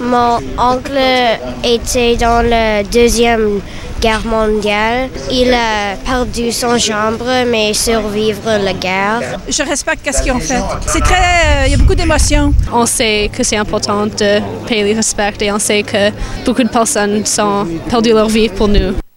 Mon oncle était dans la Deuxième Guerre mondiale. Il a perdu son chambre, mais survivre la guerre. Je respecte ce qu'ils ont fait. C'est très... Euh, il y a beaucoup d'émotions. On sait que c'est important de payer les respects et on sait que beaucoup de personnes ont perdu leur vie pour nous.